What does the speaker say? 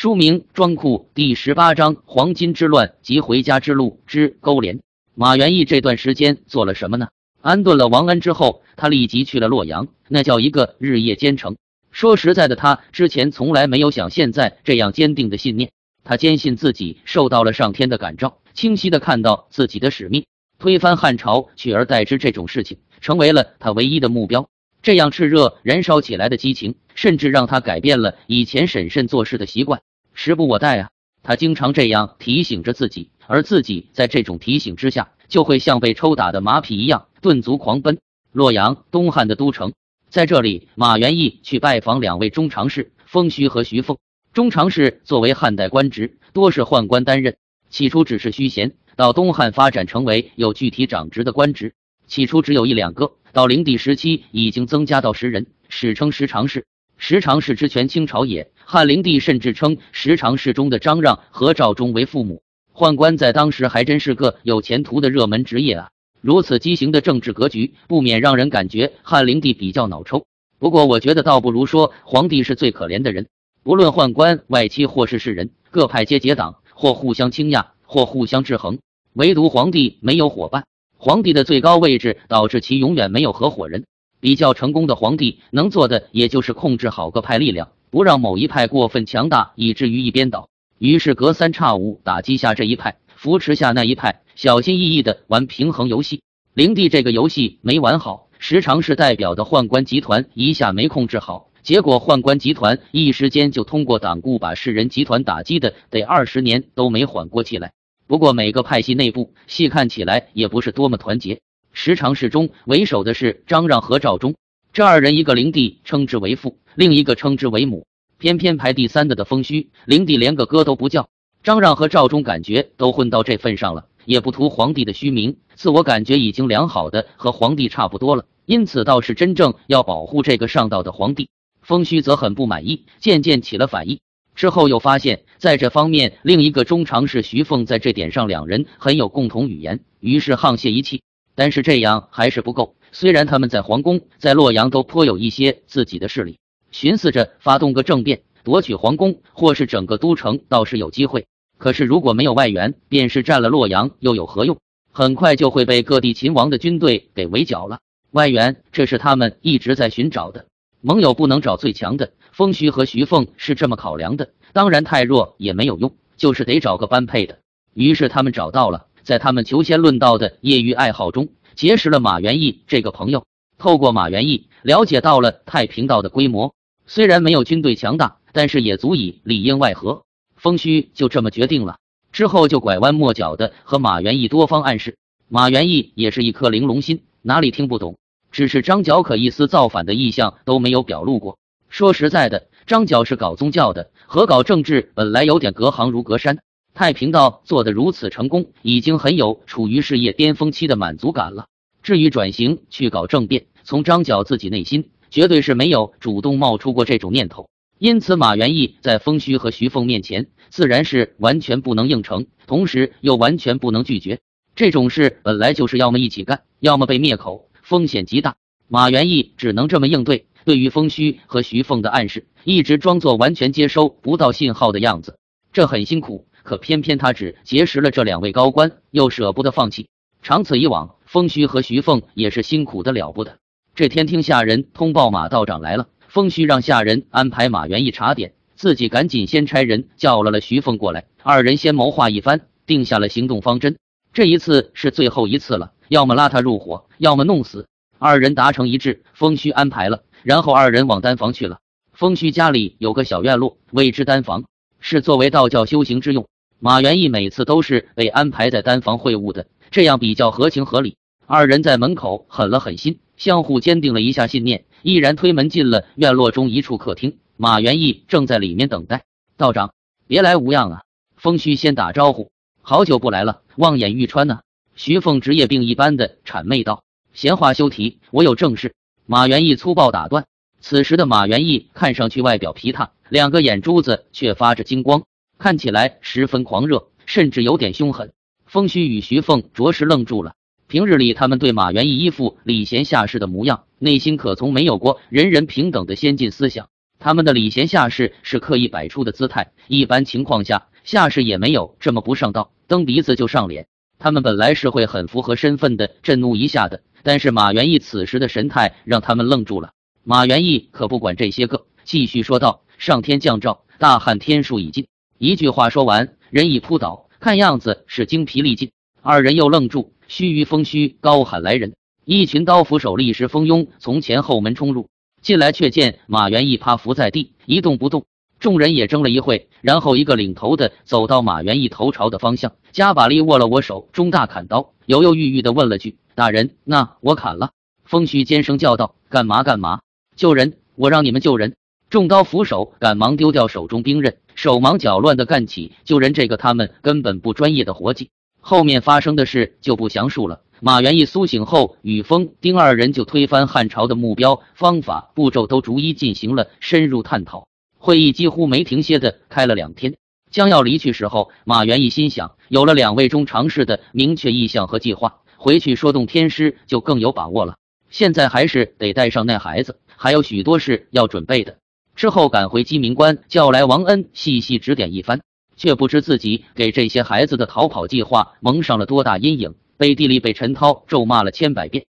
书名《庄库》第十八章：黄金之乱及回家之路之勾连。马元义这段时间做了什么呢？安顿了王恩之后，他立即去了洛阳，那叫一个日夜兼程。说实在的，他之前从来没有像现在这样坚定的信念。他坚信自己受到了上天的感召，清晰的看到自己的使命，推翻汉朝，取而代之这种事情，成为了他唯一的目标。这样炽热燃烧起来的激情，甚至让他改变了以前审慎做事的习惯。时不我待啊！他经常这样提醒着自己，而自己在这种提醒之下，就会像被抽打的马匹一样顿足狂奔。洛阳，东汉的都城，在这里，马元义去拜访两位中常侍封虚和徐凤。中常侍作为汉代官职，多是宦官担任。起初只是虚衔，到东汉发展成为有具体长职的官职。起初只有一两个，到灵帝时期已经增加到十人，史称十常侍。十常侍之权倾朝野，汉灵帝甚至称十常侍中的张让和赵忠为父母。宦官在当时还真是个有前途的热门职业啊！如此畸形的政治格局，不免让人感觉汉灵帝比较脑抽。不过，我觉得倒不如说皇帝是最可怜的人。无论宦官、外戚或是士人，各派皆结党，或互相倾轧，或互相制衡，唯独皇帝没有伙伴。皇帝的最高位置导致其永远没有合伙人。比较成功的皇帝能做的，也就是控制好各派力量，不让某一派过分强大，以至于一边倒。于是隔三差五打击下这一派，扶持下那一派，小心翼翼的玩平衡游戏。灵帝这个游戏没玩好，时常是代表的宦官集团一下没控制好。结果，宦官集团一时间就通过党锢把士人集团打击的得二十年都没缓过气来。不过，每个派系内部细看起来也不是多么团结。十常侍中为首的是张让和赵忠，这二人一个灵帝称之为父，另一个称之为母。偏偏排第三的的封虚，灵帝连个哥都不叫。张让和赵忠感觉都混到这份上了，也不图皇帝的虚名，自我感觉已经良好的和皇帝差不多了，因此倒是真正要保护这个上道的皇帝。封虚则很不满意，渐渐起了反意。之后又发现，在这方面，另一个中常侍徐凤在这点上，两人很有共同语言，于是沆瀣一气。但是这样还是不够。虽然他们在皇宫、在洛阳都颇有一些自己的势力，寻思着发动个政变，夺取皇宫或是整个都城，倒是有机会。可是如果没有外援，便是占了洛阳又有何用？很快就会被各地秦王的军队给围剿了。外援，这是他们一直在寻找的。盟友不能找最强的，风徐和徐凤是这么考量的。当然太弱也没有用，就是得找个般配的。于是他们找到了，在他们求仙论道的业余爱好中，结识了马元义这个朋友。透过马元义，了解到了太平道的规模，虽然没有军队强大，但是也足以里应外合。风虚就这么决定了，之后就拐弯抹角的和马元义多方暗示。马元义也是一颗玲珑心，哪里听不懂？只是张角可一丝造反的意向都没有表露过。说实在的，张角是搞宗教的，和搞政治本来有点隔行如隔山。太平道做得如此成功，已经很有处于事业巅峰期的满足感了。至于转型去搞政变，从张角自己内心绝对是没有主动冒出过这种念头。因此，马元义在封虚和徐凤面前，自然是完全不能应承，同时又完全不能拒绝。这种事本来就是要么一起干，要么被灭口。风险极大，马元义只能这么应对。对于风虚和徐凤的暗示，一直装作完全接收不到信号的样子，这很辛苦。可偏偏他只结识了这两位高官，又舍不得放弃。长此以往，风虚和徐凤也是辛苦的了不得。这天听下人通报马道长来了，风虚让下人安排马元义查点，自己赶紧先差人叫了了徐凤过来。二人先谋划一番，定下了行动方针。这一次是最后一次了。要么拉他入伙，要么弄死。二人达成一致，风虚安排了，然后二人往丹房去了。风虚家里有个小院落，谓之丹房，是作为道教修行之用。马元义每次都是被安排在丹房会晤的，这样比较合情合理。二人在门口狠了狠心，相互坚定了一下信念，毅然推门进了院落中一处客厅。马元义正在里面等待。道长，别来无恙啊！风虚先打招呼，好久不来了，望眼欲穿呢。徐凤职业病一般的谄媚道：“闲话休提，我有正事。”马元义粗暴打断。此时的马元义看上去外表疲沓，两个眼珠子却发着金光，看起来十分狂热，甚至有点凶狠。风虚与徐凤着实愣住了。平日里，他们对马元义一副礼贤下士的模样，内心可从没有过人人平等的先进思想。他们的礼贤下士是刻意摆出的姿态，一般情况下下士也没有这么不上道，蹬鼻子就上脸。他们本来是会很符合身份的震怒一下的，但是马元义此时的神态让他们愣住了。马元义可不管这些个，继续说道：“上天降诏，大汉天数已尽。”一句话说完，人已扑倒，看样子是精疲力尽。二人又愣住，须臾风虚，高喊来人。一群刀斧手立时蜂拥从前后门冲入。进来，却见马元义趴伏在地，一动不动。众人也怔了一会，然后一个领头的走到马元义头朝的方向，加把力握了握手中大砍刀，犹犹豫豫的问了句：“大人，那我砍了。”风虚尖声叫道：“干嘛干嘛？救人！我让你们救人！”众刀斧手赶忙丢掉手中兵刃，手忙脚乱的干起救人这个他们根本不专业的活计。后面发生的事就不详述了。马元义苏醒后，与风丁二人就推翻汉朝的目标、方法、步骤都逐一进行了深入探讨。会议几乎没停歇的开了两天。将要离去时候，马元义心想，有了两位中常侍的明确意向和计划，回去说动天师就更有把握了。现在还是得带上那孩子，还有许多事要准备的。之后赶回鸡鸣关，叫来王恩细细指点一番，却不知自己给这些孩子的逃跑计划蒙上了多大阴影。背地里被陈涛咒骂了千百遍。